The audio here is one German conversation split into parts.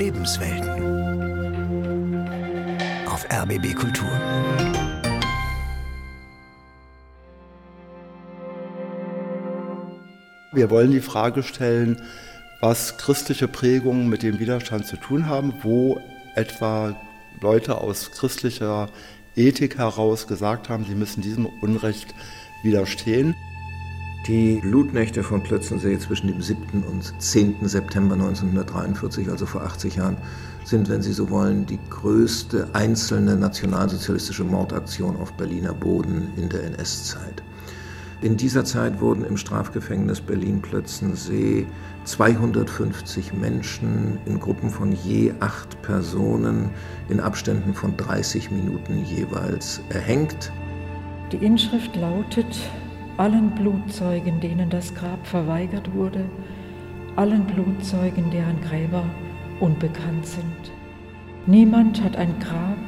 Lebenswelten. Auf RBB Kultur. Wir wollen die Frage stellen, was christliche Prägungen mit dem Widerstand zu tun haben, wo etwa Leute aus christlicher Ethik heraus gesagt haben, sie müssen diesem Unrecht widerstehen. Die Blutnächte von Plötzensee zwischen dem 7. und 10. September 1943, also vor 80 Jahren, sind, wenn Sie so wollen, die größte einzelne nationalsozialistische Mordaktion auf Berliner Boden in der NS-Zeit. In dieser Zeit wurden im Strafgefängnis Berlin-Plötzensee 250 Menschen in Gruppen von je acht Personen in Abständen von 30 Minuten jeweils erhängt. Die Inschrift lautet, allen Blutzeugen, denen das Grab verweigert wurde, allen Blutzeugen, deren Gräber unbekannt sind. Niemand hat ein Grab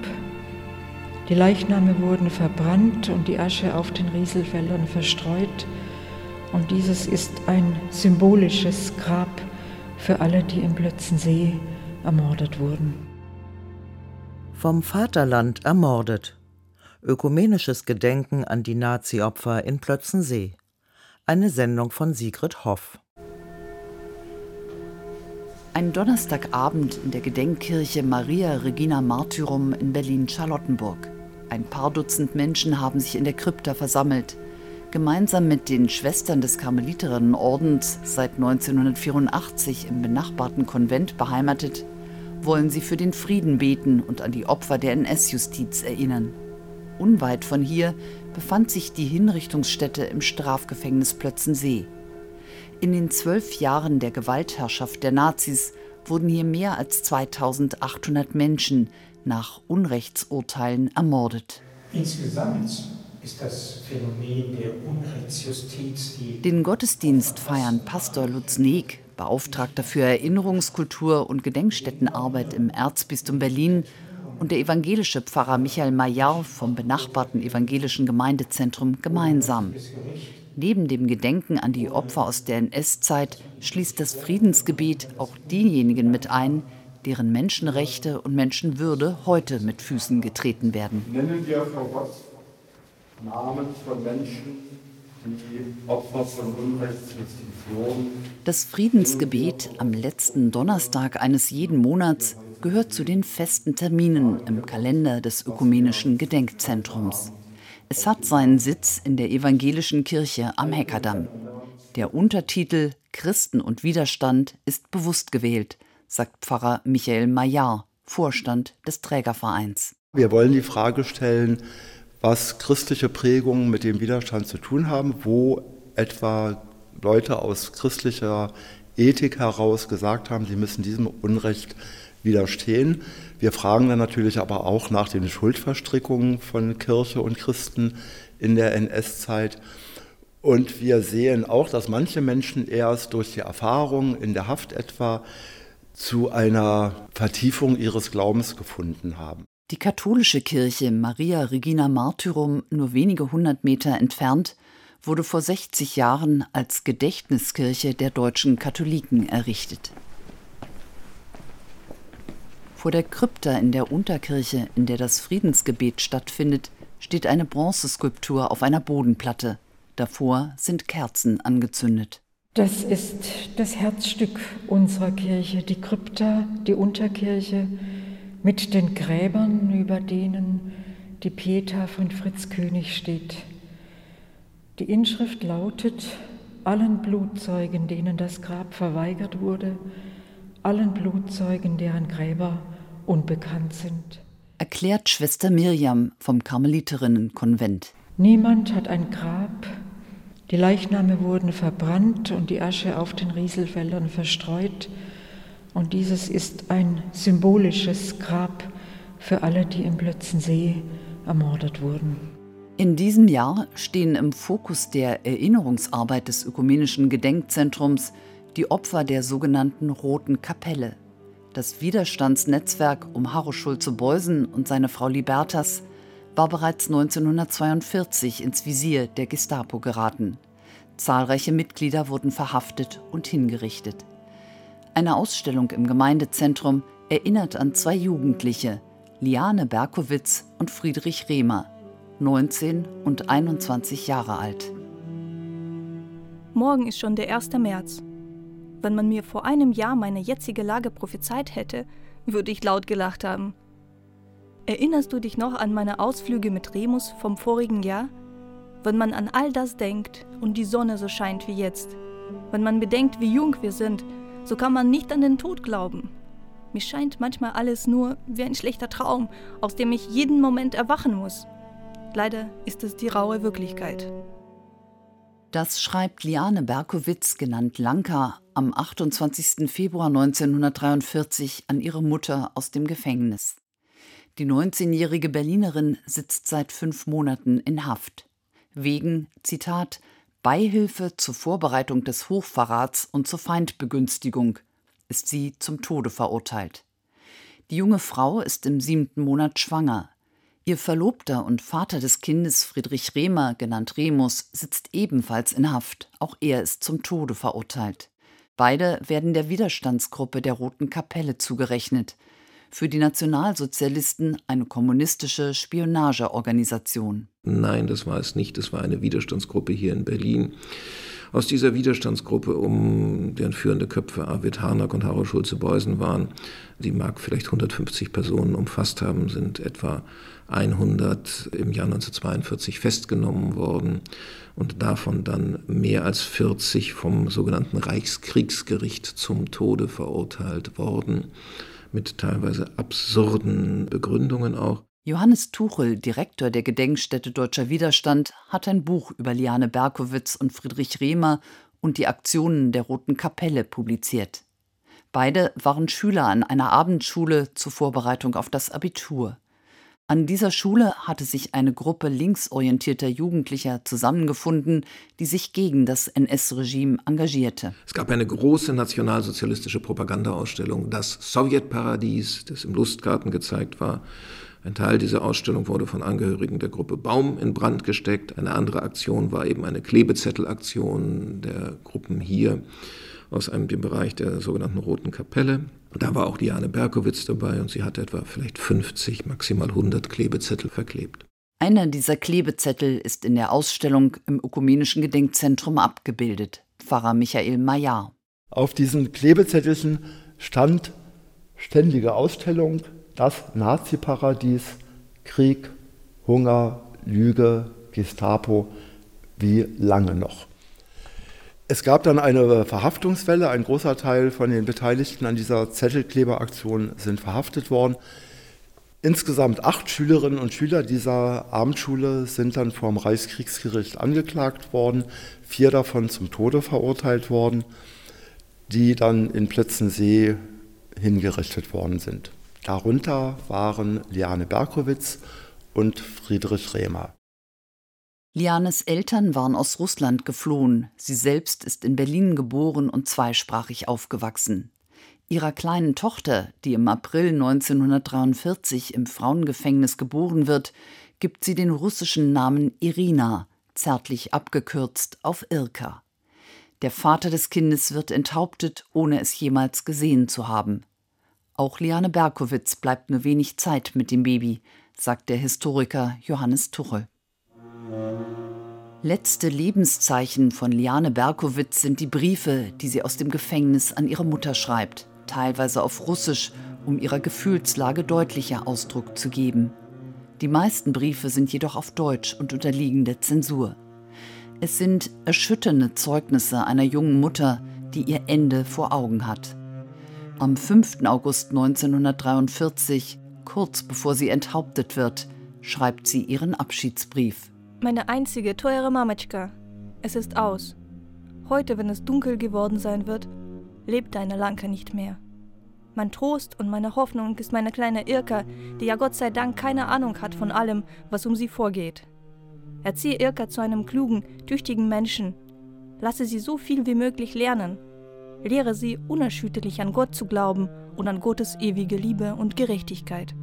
die Leichname wurden verbrannt und die Asche auf den Rieselfeldern verstreut. Und dieses ist ein symbolisches Grab für alle, die im Plötzensee ermordet wurden. Vom Vaterland ermordet. Ökumenisches Gedenken an die Nazi-Opfer in Plötzensee. Eine Sendung von Sigrid Hoff. Ein Donnerstagabend in der Gedenkkirche Maria Regina Martyrum in Berlin-Charlottenburg. Ein paar Dutzend Menschen haben sich in der Krypta versammelt. Gemeinsam mit den Schwestern des Karmeliterinnenordens, seit 1984 im benachbarten Konvent beheimatet, wollen sie für den Frieden beten und an die Opfer der NS-Justiz erinnern. Unweit von hier befand sich die Hinrichtungsstätte im Strafgefängnis Plötzensee. In den zwölf Jahren der Gewaltherrschaft der Nazis wurden hier mehr als 2800 Menschen nach Unrechtsurteilen ermordet. Insgesamt ist das Phänomen der Unrechtsjustiz die Den Gottesdienst feiern Pastor Lutz Neeg, Beauftragter für Erinnerungskultur und Gedenkstättenarbeit im Erzbistum Berlin, und der evangelische Pfarrer Michael Majar vom benachbarten evangelischen Gemeindezentrum gemeinsam. Neben dem Gedenken an die Opfer aus der NS-Zeit schließt das Friedensgebet auch diejenigen mit ein, deren Menschenrechte und Menschenwürde heute mit Füßen getreten werden. Nennen wir vor Gott Namen von Menschen, die Opfer von Unrechtsjustition. Das Friedensgebet am letzten Donnerstag eines jeden Monats gehört zu den festen Terminen im Kalender des Ökumenischen Gedenkzentrums. Es hat seinen Sitz in der evangelischen Kirche am Heckerdamm. Der Untertitel Christen und Widerstand ist bewusst gewählt – sagt Pfarrer Michael Majar, Vorstand des Trägervereins. Wir wollen die Frage stellen, was christliche Prägungen mit dem Widerstand zu tun haben, wo etwa Leute aus christlicher Ethik heraus gesagt haben, sie müssen diesem Unrecht widerstehen. Wir fragen dann natürlich aber auch nach den Schuldverstrickungen von Kirche und Christen in der NS-Zeit. Und wir sehen auch, dass manche Menschen erst durch die Erfahrung in der Haft etwa zu einer Vertiefung ihres Glaubens gefunden haben. Die katholische Kirche Maria Regina Martyrum, nur wenige hundert Meter entfernt, wurde vor 60 Jahren als Gedächtniskirche der deutschen Katholiken errichtet. Vor der Krypta in der Unterkirche, in der das Friedensgebet stattfindet, steht eine Bronzeskulptur auf einer Bodenplatte. Davor sind Kerzen angezündet. Das ist das Herzstück unserer Kirche, die Krypta, die Unterkirche mit den Gräbern, über denen die Pieta von Fritz König steht. Die Inschrift lautet, allen Blutzeugen, denen das Grab verweigert wurde, allen Blutzeugen, deren Gräber unbekannt sind. Erklärt Schwester Mirjam vom Karmeliterinnenkonvent. Niemand hat ein Grab, die Leichname wurden verbrannt und die Asche auf den Rieselfeldern verstreut. Und dieses ist ein symbolisches Grab für alle, die im Plötzensee ermordet wurden. In diesem Jahr stehen im Fokus der Erinnerungsarbeit des Ökumenischen Gedenkzentrums die Opfer der sogenannten Roten Kapelle. Das Widerstandsnetzwerk um Harro Schulze-Beusen und seine Frau Libertas war bereits 1942 ins Visier der Gestapo geraten. Zahlreiche Mitglieder wurden verhaftet und hingerichtet. Eine Ausstellung im Gemeindezentrum erinnert an zwei Jugendliche, Liane Berkowitz und Friedrich Rehmer, 19 und 21 Jahre alt. Morgen ist schon der 1. März. Wenn man mir vor einem Jahr meine jetzige Lage prophezeit hätte, würde ich laut gelacht haben. Erinnerst du dich noch an meine Ausflüge mit Remus vom vorigen Jahr? Wenn man an all das denkt und die Sonne so scheint wie jetzt, wenn man bedenkt, wie jung wir sind, so kann man nicht an den Tod glauben. Mir scheint manchmal alles nur wie ein schlechter Traum, aus dem ich jeden Moment erwachen muss. Leider ist es die raue Wirklichkeit. Das schreibt Liane Berkowitz, genannt Lanka, am 28. Februar 1943 an ihre Mutter aus dem Gefängnis. Die 19-jährige Berlinerin sitzt seit fünf Monaten in Haft. Wegen, Zitat, Beihilfe zur Vorbereitung des Hochverrats und zur Feindbegünstigung ist sie zum Tode verurteilt. Die junge Frau ist im siebten Monat schwanger. Ihr Verlobter und Vater des Kindes Friedrich Rehmer, genannt Remus, sitzt ebenfalls in Haft. Auch er ist zum Tode verurteilt. Beide werden der Widerstandsgruppe der Roten Kapelle zugerechnet. Für die Nationalsozialisten eine kommunistische Spionageorganisation. Nein, das war es nicht. Es war eine Widerstandsgruppe hier in Berlin. Aus dieser Widerstandsgruppe, um deren führende Köpfe Arvid Harnack und Harald Schulze-Beusen waren, die mag vielleicht 150 Personen umfasst haben, sind etwa 100 im Jahr 1942 festgenommen worden und davon dann mehr als 40 vom sogenannten Reichskriegsgericht zum Tode verurteilt worden, mit teilweise absurden Begründungen auch. Johannes Tuchel, Direktor der Gedenkstätte Deutscher Widerstand, hat ein Buch über Liane Berkowitz und Friedrich Rehmer und die Aktionen der Roten Kapelle publiziert. Beide waren Schüler an einer Abendschule zur Vorbereitung auf das Abitur. An dieser Schule hatte sich eine Gruppe linksorientierter Jugendlicher zusammengefunden, die sich gegen das NS-Regime engagierte. Es gab eine große nationalsozialistische Propagandaausstellung, das Sowjetparadies, das im Lustgarten gezeigt war. Ein Teil dieser Ausstellung wurde von Angehörigen der Gruppe Baum in Brand gesteckt. Eine andere Aktion war eben eine Klebezettelaktion der Gruppen hier aus einem, dem Bereich der sogenannten Roten Kapelle. Da war auch Diane Berkowitz dabei und sie hat etwa vielleicht 50, maximal 100 Klebezettel verklebt. Einer dieser Klebezettel ist in der Ausstellung im Ökumenischen Gedenkzentrum abgebildet. Pfarrer Michael Majar. Auf diesen Klebezettelchen stand ständige Ausstellung, das Nazi-Paradies, Krieg, Hunger, Lüge, Gestapo, wie lange noch. Es gab dann eine Verhaftungswelle. Ein großer Teil von den Beteiligten an dieser Zettelkleberaktion sind verhaftet worden. Insgesamt acht Schülerinnen und Schüler dieser Abendschule sind dann vom Reichskriegsgericht angeklagt worden, vier davon zum Tode verurteilt worden, die dann in Plötzensee hingerichtet worden sind. Darunter waren Liane Berkowitz und Friedrich Rehmer. Lianes Eltern waren aus Russland geflohen. Sie selbst ist in Berlin geboren und zweisprachig aufgewachsen. Ihrer kleinen Tochter, die im April 1943 im Frauengefängnis geboren wird, gibt sie den russischen Namen Irina, zärtlich abgekürzt auf Irka. Der Vater des Kindes wird enthauptet, ohne es jemals gesehen zu haben. Auch Liane Berkowitz bleibt nur wenig Zeit mit dem Baby, sagt der Historiker Johannes Tuchel. Letzte Lebenszeichen von Liane Berkowitz sind die Briefe, die sie aus dem Gefängnis an ihre Mutter schreibt, teilweise auf Russisch, um ihrer Gefühlslage deutlicher Ausdruck zu geben. Die meisten Briefe sind jedoch auf Deutsch und unterliegen der Zensur. Es sind erschütternde Zeugnisse einer jungen Mutter, die ihr Ende vor Augen hat. Am 5. August 1943, kurz bevor sie enthauptet wird, schreibt sie ihren Abschiedsbrief. Meine einzige, teure Mametschka, es ist aus. Heute, wenn es dunkel geworden sein wird, lebt deine Lanke nicht mehr. Mein Trost und meine Hoffnung ist meine kleine Irka, die ja Gott sei Dank keine Ahnung hat von allem, was um sie vorgeht. Erziehe Irka zu einem klugen, tüchtigen Menschen. Lasse sie so viel wie möglich lernen lehre sie unerschütterlich an Gott zu glauben und an Gottes ewige Liebe und Gerechtigkeit.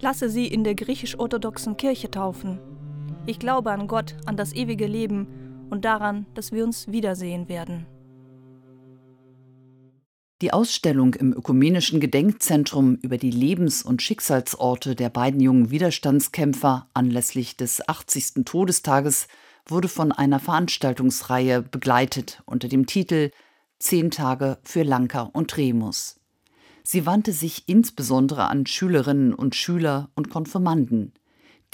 Lasse sie in der griechisch-orthodoxen Kirche taufen. Ich glaube an Gott, an das ewige Leben und daran, dass wir uns wiedersehen werden. Die Ausstellung im Ökumenischen Gedenkzentrum über die Lebens- und Schicksalsorte der beiden jungen Widerstandskämpfer anlässlich des 80. Todestages wurde von einer Veranstaltungsreihe begleitet unter dem Titel Zehn Tage für Lanka und Remus. Sie wandte sich insbesondere an Schülerinnen und Schüler und Konfirmanden.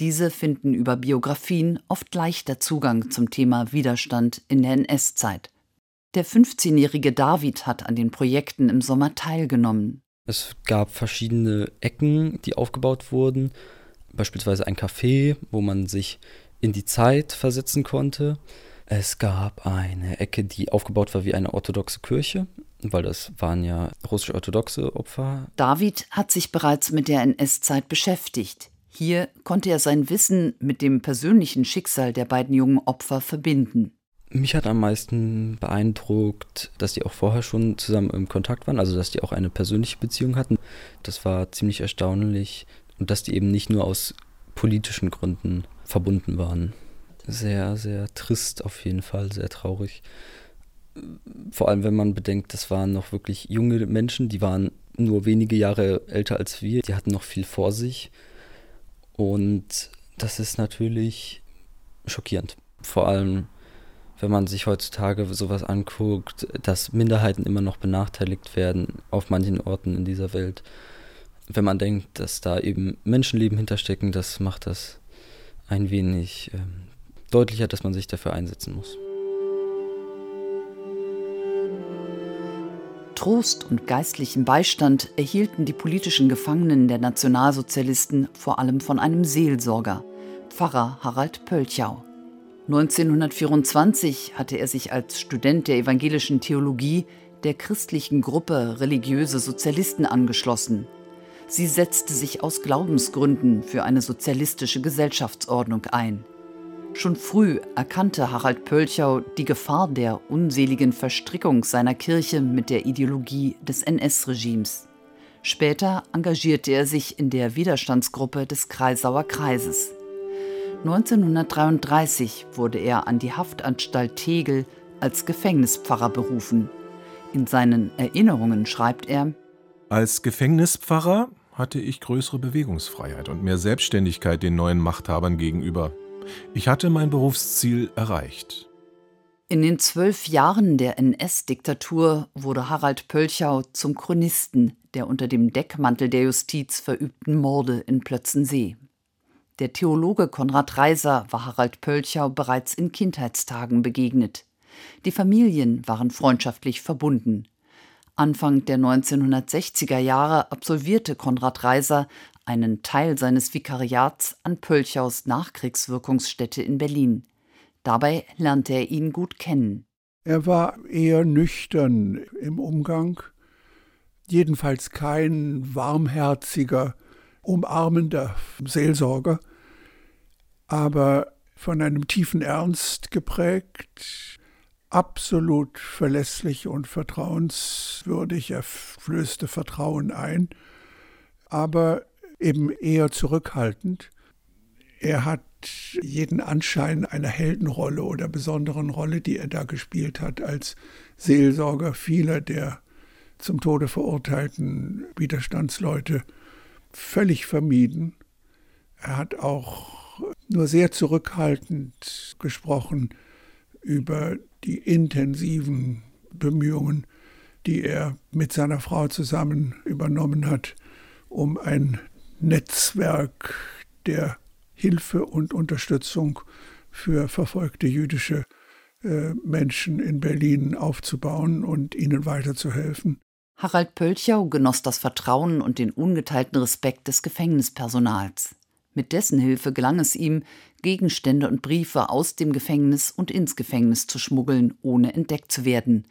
Diese finden über Biografien oft leichter Zugang zum Thema Widerstand in der NS-Zeit. Der 15-jährige David hat an den Projekten im Sommer teilgenommen. Es gab verschiedene Ecken, die aufgebaut wurden, beispielsweise ein Café, wo man sich in die Zeit versetzen konnte. Es gab eine Ecke, die aufgebaut war wie eine orthodoxe Kirche, weil das waren ja russisch-orthodoxe Opfer. David hat sich bereits mit der NS-Zeit beschäftigt. Hier konnte er sein Wissen mit dem persönlichen Schicksal der beiden jungen Opfer verbinden. Mich hat am meisten beeindruckt, dass die auch vorher schon zusammen im Kontakt waren, also dass die auch eine persönliche Beziehung hatten. Das war ziemlich erstaunlich und dass die eben nicht nur aus politischen Gründen verbunden waren. Sehr, sehr trist auf jeden Fall, sehr traurig. Vor allem, wenn man bedenkt, das waren noch wirklich junge Menschen, die waren nur wenige Jahre älter als wir, die hatten noch viel vor sich. Und das ist natürlich schockierend. Vor allem, wenn man sich heutzutage sowas anguckt, dass Minderheiten immer noch benachteiligt werden auf manchen Orten in dieser Welt. Wenn man denkt, dass da eben Menschenleben hinterstecken, das macht das ein wenig äh, deutlicher, dass man sich dafür einsetzen muss. Trost und geistlichen Beistand erhielten die politischen Gefangenen der Nationalsozialisten vor allem von einem Seelsorger, Pfarrer Harald Pölchau. 1924 hatte er sich als Student der evangelischen Theologie der christlichen Gruppe Religiöse Sozialisten angeschlossen. Sie setzte sich aus Glaubensgründen für eine sozialistische Gesellschaftsordnung ein. Schon früh erkannte Harald Pölchau die Gefahr der unseligen Verstrickung seiner Kirche mit der Ideologie des NS-Regimes. Später engagierte er sich in der Widerstandsgruppe des Kreisauer Kreises. 1933 wurde er an die Haftanstalt Tegel als Gefängnispfarrer berufen. In seinen Erinnerungen schreibt er Als Gefängnispfarrer hatte ich größere Bewegungsfreiheit und mehr Selbstständigkeit den neuen Machthabern gegenüber. Ich hatte mein Berufsziel erreicht. In den zwölf Jahren der NS-Diktatur wurde Harald Pölchau zum Chronisten der unter dem Deckmantel der Justiz verübten Morde in Plötzensee. Der Theologe Konrad Reiser war Harald Pölchau bereits in Kindheitstagen begegnet. Die Familien waren freundschaftlich verbunden. Anfang der 1960er Jahre absolvierte Konrad Reiser einen Teil seines Vikariats an Pölchaus Nachkriegswirkungsstätte in Berlin. Dabei lernte er ihn gut kennen. Er war eher nüchtern im Umgang, jedenfalls kein warmherziger, umarmender Seelsorger, aber von einem tiefen Ernst geprägt, absolut verlässlich und vertrauenswürdig. Er flößte Vertrauen ein, aber eben eher zurückhaltend. Er hat jeden Anschein einer Heldenrolle oder besonderen Rolle, die er da gespielt hat, als Seelsorger vieler der zum Tode verurteilten Widerstandsleute völlig vermieden. Er hat auch nur sehr zurückhaltend gesprochen über die intensiven Bemühungen, die er mit seiner Frau zusammen übernommen hat, um ein Netzwerk der Hilfe und Unterstützung für verfolgte jüdische äh, Menschen in Berlin aufzubauen und ihnen weiterzuhelfen. Harald Pölchau genoss das Vertrauen und den ungeteilten Respekt des Gefängnispersonals. Mit dessen Hilfe gelang es ihm, Gegenstände und Briefe aus dem Gefängnis und ins Gefängnis zu schmuggeln, ohne entdeckt zu werden.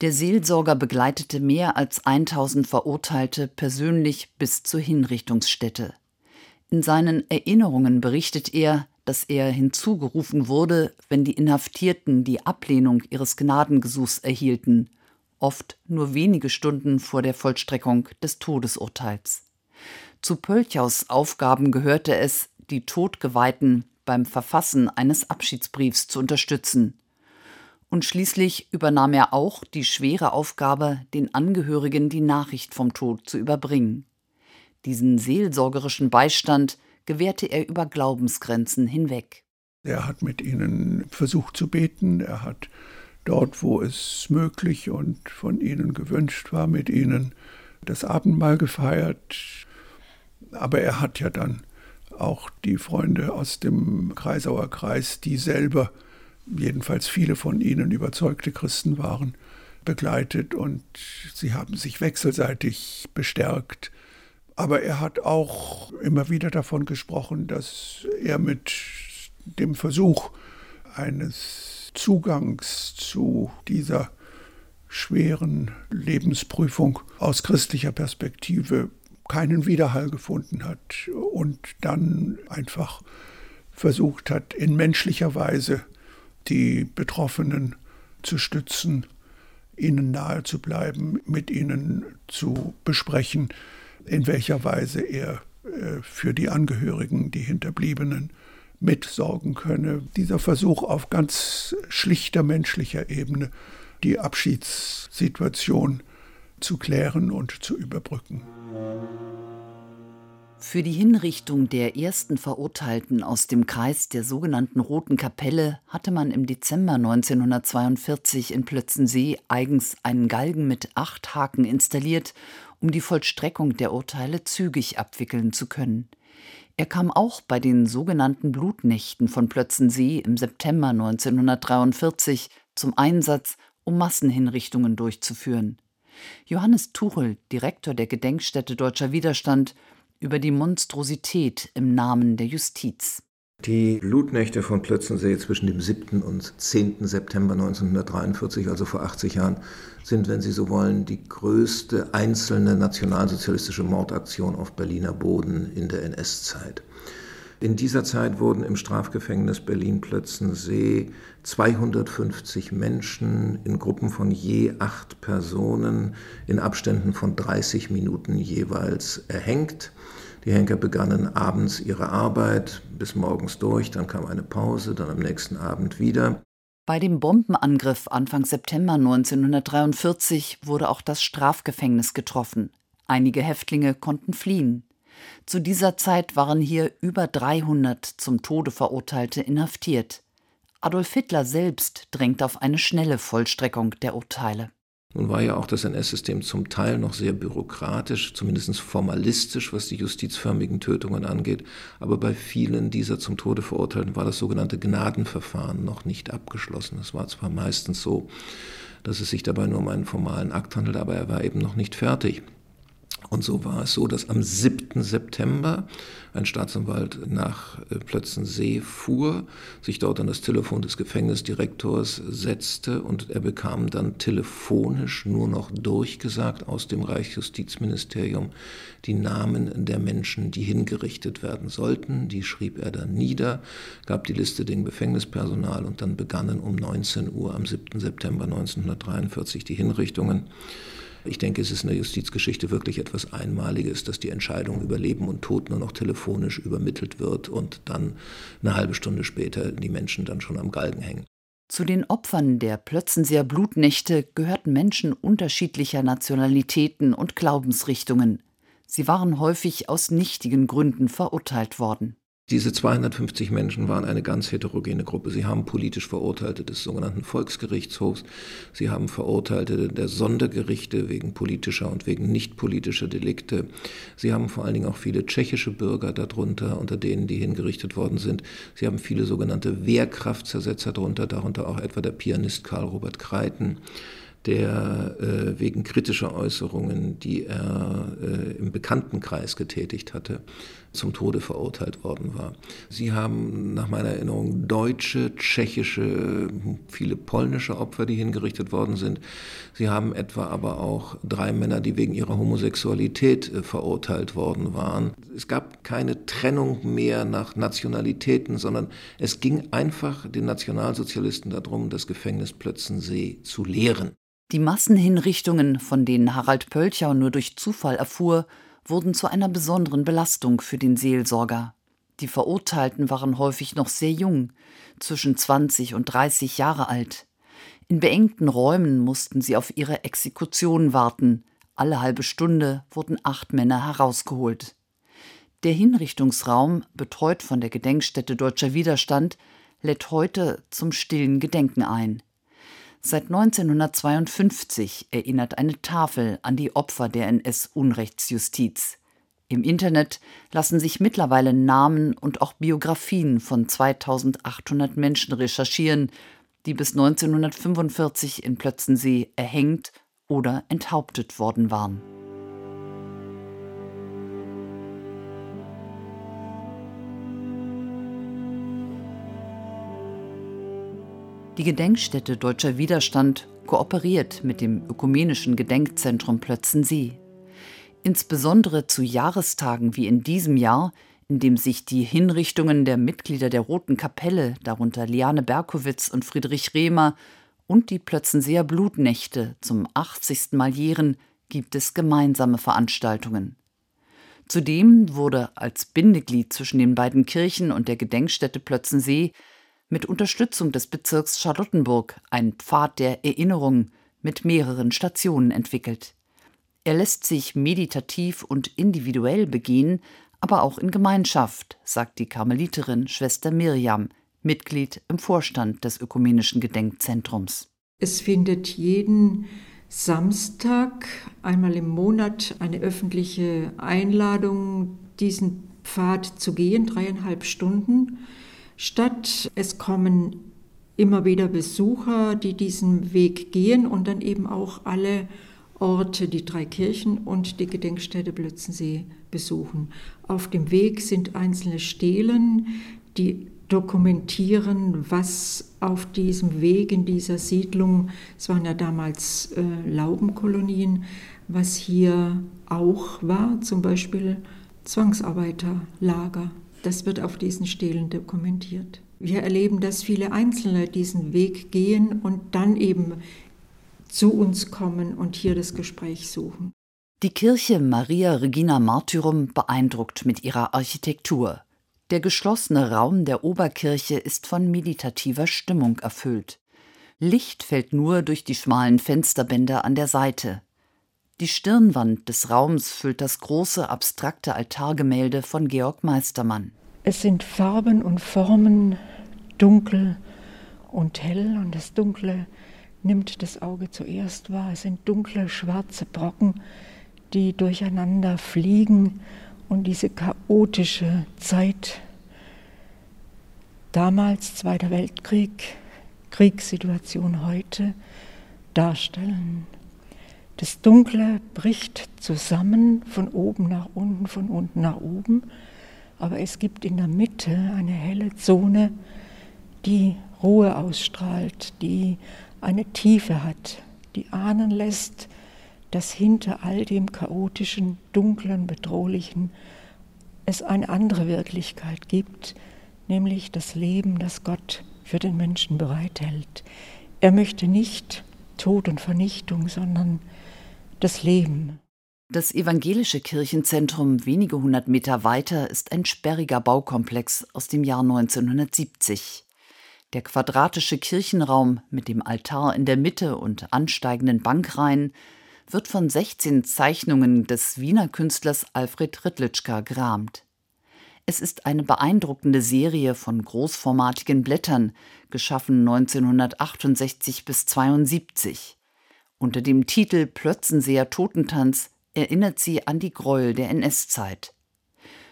Der Seelsorger begleitete mehr als 1000 Verurteilte persönlich bis zur Hinrichtungsstätte. In seinen Erinnerungen berichtet er, dass er hinzugerufen wurde, wenn die Inhaftierten die Ablehnung ihres Gnadengesuchs erhielten, oft nur wenige Stunden vor der Vollstreckung des Todesurteils. Zu Pölchaus Aufgaben gehörte es, die Todgeweihten beim Verfassen eines Abschiedsbriefs zu unterstützen. Und schließlich übernahm er auch die schwere Aufgabe, den Angehörigen die Nachricht vom Tod zu überbringen. Diesen seelsorgerischen Beistand gewährte er über Glaubensgrenzen hinweg. Er hat mit ihnen versucht zu beten, er hat dort, wo es möglich und von ihnen gewünscht war, mit ihnen das Abendmahl gefeiert. Aber er hat ja dann auch die Freunde aus dem Kreisauer Kreis, die selber, jedenfalls viele von ihnen überzeugte Christen waren, begleitet und sie haben sich wechselseitig bestärkt. Aber er hat auch immer wieder davon gesprochen, dass er mit dem Versuch eines Zugangs zu dieser schweren Lebensprüfung aus christlicher Perspektive keinen Widerhall gefunden hat und dann einfach versucht hat, in menschlicher Weise die Betroffenen zu stützen, ihnen nahe zu bleiben, mit ihnen zu besprechen, in welcher Weise er äh, für die Angehörigen, die Hinterbliebenen, mitsorgen könne. Dieser Versuch auf ganz schlichter menschlicher Ebene, die Abschiedssituation zu klären und zu überbrücken. Für die Hinrichtung der ersten Verurteilten aus dem Kreis der sogenannten Roten Kapelle hatte man im Dezember 1942 in Plötzensee eigens einen Galgen mit acht Haken installiert, um die Vollstreckung der Urteile zügig abwickeln zu können. Er kam auch bei den sogenannten Blutnächten von Plötzensee im September 1943 zum Einsatz, um Massenhinrichtungen durchzuführen. Johannes Tuchel, Direktor der Gedenkstätte Deutscher Widerstand, über die Monstrosität im Namen der Justiz. Die Blutnächte von Plötzensee zwischen dem 7. und 10. September 1943, also vor 80 Jahren, sind, wenn Sie so wollen, die größte einzelne nationalsozialistische Mordaktion auf Berliner Boden in der NS-Zeit. In dieser Zeit wurden im Strafgefängnis Berlin-Plötzensee 250 Menschen in Gruppen von je acht Personen in Abständen von 30 Minuten jeweils erhängt. Die Henker begannen abends ihre Arbeit bis morgens durch, dann kam eine Pause, dann am nächsten Abend wieder. Bei dem Bombenangriff Anfang September 1943 wurde auch das Strafgefängnis getroffen. Einige Häftlinge konnten fliehen. Zu dieser Zeit waren hier über 300 zum Tode verurteilte inhaftiert. Adolf Hitler selbst drängt auf eine schnelle Vollstreckung der Urteile. Nun war ja auch das NS-System zum Teil noch sehr bürokratisch, zumindest formalistisch, was die justizförmigen Tötungen angeht. Aber bei vielen dieser zum Tode verurteilten war das sogenannte Gnadenverfahren noch nicht abgeschlossen. Es war zwar meistens so, dass es sich dabei nur um einen formalen Akt handelt, aber er war eben noch nicht fertig. Und so war es so, dass am 7. September ein Staatsanwalt nach äh, Plötzensee fuhr, sich dort an das Telefon des Gefängnisdirektors setzte und er bekam dann telefonisch nur noch durchgesagt aus dem Reichsjustizministerium die Namen der Menschen, die hingerichtet werden sollten. Die schrieb er dann nieder, gab die Liste dem Gefängnispersonal und dann begannen um 19 Uhr am 7. September 1943 die Hinrichtungen. Ich denke, es ist in der Justizgeschichte wirklich etwas Einmaliges, dass die Entscheidung über Leben und Tod nur noch telefonisch übermittelt wird und dann eine halbe Stunde später die Menschen dann schon am Galgen hängen. Zu den Opfern der Plötzenseer Blutnächte gehörten Menschen unterschiedlicher Nationalitäten und Glaubensrichtungen. Sie waren häufig aus nichtigen Gründen verurteilt worden. Diese 250 Menschen waren eine ganz heterogene Gruppe. Sie haben politisch Verurteilte des sogenannten Volksgerichtshofs, sie haben Verurteilte der Sondergerichte wegen politischer und wegen nicht politischer Delikte. Sie haben vor allen Dingen auch viele tschechische Bürger darunter, unter denen die hingerichtet worden sind. Sie haben viele sogenannte Wehrkraftzersetzer darunter, darunter auch etwa der Pianist Karl Robert Kreiten der äh, wegen kritischer Äußerungen, die er äh, im Bekanntenkreis getätigt hatte, zum Tode verurteilt worden war. Sie haben nach meiner Erinnerung deutsche, tschechische, viele polnische Opfer, die hingerichtet worden sind. Sie haben etwa aber auch drei Männer, die wegen ihrer Homosexualität äh, verurteilt worden waren. Es gab keine Trennung mehr nach Nationalitäten, sondern es ging einfach den Nationalsozialisten darum, das Gefängnis Plötzensee zu leeren. Die Massenhinrichtungen, von denen Harald Pölcher nur durch Zufall erfuhr, wurden zu einer besonderen Belastung für den Seelsorger. Die Verurteilten waren häufig noch sehr jung, zwischen 20 und 30 Jahre alt. In beengten Räumen mussten sie auf ihre Exekution warten. Alle halbe Stunde wurden acht Männer herausgeholt. Der Hinrichtungsraum, betreut von der Gedenkstätte Deutscher Widerstand, lädt heute zum stillen Gedenken ein. Seit 1952 erinnert eine Tafel an die Opfer der NS-Unrechtsjustiz. Im Internet lassen sich mittlerweile Namen und auch Biografien von 2800 Menschen recherchieren, die bis 1945 in Plötzensee erhängt oder enthauptet worden waren. Die Gedenkstätte Deutscher Widerstand kooperiert mit dem Ökumenischen Gedenkzentrum Plötzensee. Insbesondere zu Jahrestagen wie in diesem Jahr, in dem sich die Hinrichtungen der Mitglieder der Roten Kapelle, darunter Liane Berkowitz und Friedrich Rehmer, und die Plötzenseer Blutnächte zum 80. Mal jähren, gibt es gemeinsame Veranstaltungen. Zudem wurde als Bindeglied zwischen den beiden Kirchen und der Gedenkstätte Plötzensee mit Unterstützung des Bezirks Charlottenburg ein Pfad der Erinnerung mit mehreren Stationen entwickelt. Er lässt sich meditativ und individuell begehen, aber auch in Gemeinschaft, sagt die Karmeliterin Schwester Mirjam, Mitglied im Vorstand des Ökumenischen Gedenkzentrums. Es findet jeden Samstag einmal im Monat eine öffentliche Einladung, diesen Pfad zu gehen, dreieinhalb Stunden statt. Es kommen immer wieder Besucher, die diesen Weg gehen und dann eben auch alle Orte, die drei Kirchen und die Gedenkstätte Blötzensee besuchen. Auf dem Weg sind einzelne Stelen, die dokumentieren, was auf diesem Weg in dieser Siedlung, es waren ja damals äh, Laubenkolonien, was hier auch war, zum Beispiel Zwangsarbeiterlager. Das wird auf diesen Stelen dokumentiert. Wir erleben, dass viele Einzelne diesen Weg gehen und dann eben zu uns kommen und hier das Gespräch suchen. Die Kirche Maria Regina Martyrum beeindruckt mit ihrer Architektur. Der geschlossene Raum der Oberkirche ist von meditativer Stimmung erfüllt. Licht fällt nur durch die schmalen Fensterbänder an der Seite. Die Stirnwand des Raums füllt das große abstrakte Altargemälde von Georg Meistermann. Es sind Farben und Formen, dunkel und hell, und das Dunkle nimmt das Auge zuerst wahr. Es sind dunkle, schwarze Brocken, die durcheinander fliegen und diese chaotische Zeit, damals Zweiter Weltkrieg, Kriegssituation heute, darstellen. Das Dunkle bricht zusammen von oben nach unten, von unten nach oben, aber es gibt in der Mitte eine helle Zone, die Ruhe ausstrahlt, die eine Tiefe hat, die ahnen lässt, dass hinter all dem chaotischen, dunklen, bedrohlichen es eine andere Wirklichkeit gibt, nämlich das Leben, das Gott für den Menschen bereithält. Er möchte nicht Tod und Vernichtung, sondern das Leben. Das evangelische Kirchenzentrum wenige hundert Meter weiter ist ein sperriger Baukomplex aus dem Jahr 1970. Der quadratische Kirchenraum mit dem Altar in der Mitte und ansteigenden Bankreihen wird von 16 Zeichnungen des Wiener Künstlers Alfred Ritlitschka gerahmt. Es ist eine beeindruckende Serie von großformatigen Blättern, geschaffen 1968 bis 72. Unter dem Titel Plötzenseer Totentanz erinnert sie an die Gräuel der NS-Zeit.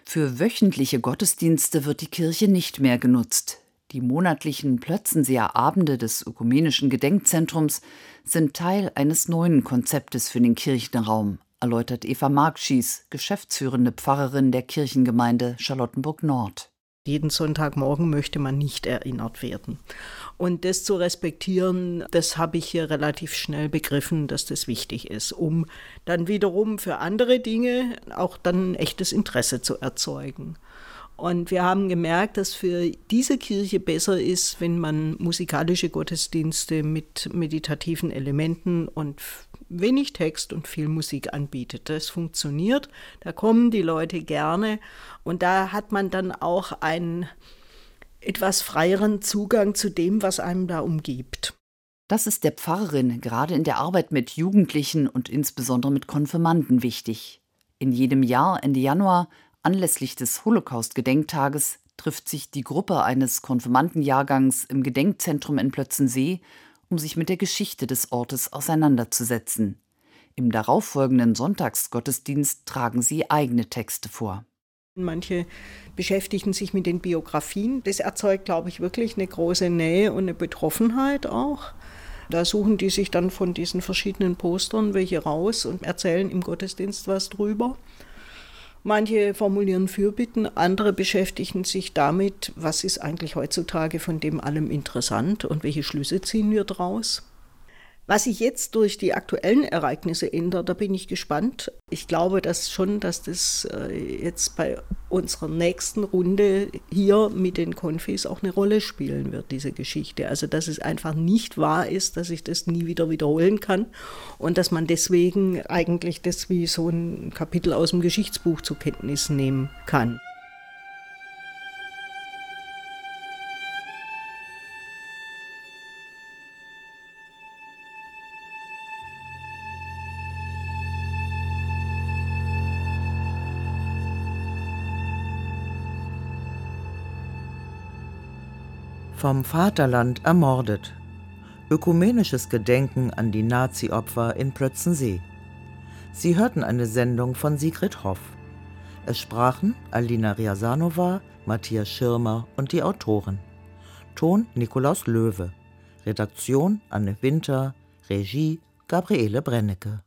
Für wöchentliche Gottesdienste wird die Kirche nicht mehr genutzt. Die monatlichen Plötzenseer Abende des Ökumenischen Gedenkzentrums sind Teil eines neuen Konzeptes für den Kirchenraum, erläutert Eva Markschies, geschäftsführende Pfarrerin der Kirchengemeinde Charlottenburg Nord. Jeden Sonntagmorgen möchte man nicht erinnert werden. Und das zu respektieren, das habe ich hier relativ schnell begriffen, dass das wichtig ist, um dann wiederum für andere Dinge auch dann echtes Interesse zu erzeugen. Und wir haben gemerkt, dass für diese Kirche besser ist, wenn man musikalische Gottesdienste mit meditativen Elementen und wenig Text und viel Musik anbietet. Das funktioniert, da kommen die Leute gerne und da hat man dann auch einen etwas freieren Zugang zu dem, was einem da umgibt. Das ist der Pfarrerin gerade in der Arbeit mit Jugendlichen und insbesondere mit Konfirmanden wichtig. In jedem Jahr Ende Januar, anlässlich des Holocaust-Gedenktages, trifft sich die Gruppe eines Konfirmandenjahrgangs im Gedenkzentrum in Plötzensee, um sich mit der Geschichte des Ortes auseinanderzusetzen. Im darauffolgenden Sonntagsgottesdienst tragen sie eigene Texte vor. Manche beschäftigen sich mit den Biografien. Das erzeugt, glaube ich, wirklich eine große Nähe und eine Betroffenheit auch. Da suchen die sich dann von diesen verschiedenen Postern welche raus und erzählen im Gottesdienst was drüber. Manche formulieren Fürbitten, andere beschäftigen sich damit, was ist eigentlich heutzutage von dem allem interessant und welche Schlüsse ziehen wir daraus. Was sich jetzt durch die aktuellen Ereignisse ändert, da bin ich gespannt. Ich glaube dass schon, dass das äh, jetzt bei unserer nächsten Runde hier mit den Konfis auch eine Rolle spielen wird, diese Geschichte. Also dass es einfach nicht wahr ist, dass ich das nie wieder wiederholen kann und dass man deswegen eigentlich das wie so ein Kapitel aus dem Geschichtsbuch zur Kenntnis nehmen kann. Vom Vaterland ermordet. Ökumenisches Gedenken an die Nazi-Opfer in Plötzensee. Sie hörten eine Sendung von Sigrid Hoff. Es sprachen Alina Riasanova, Matthias Schirmer und die Autoren. Ton Nikolaus Löwe. Redaktion Anne Winter. Regie Gabriele Brennecke.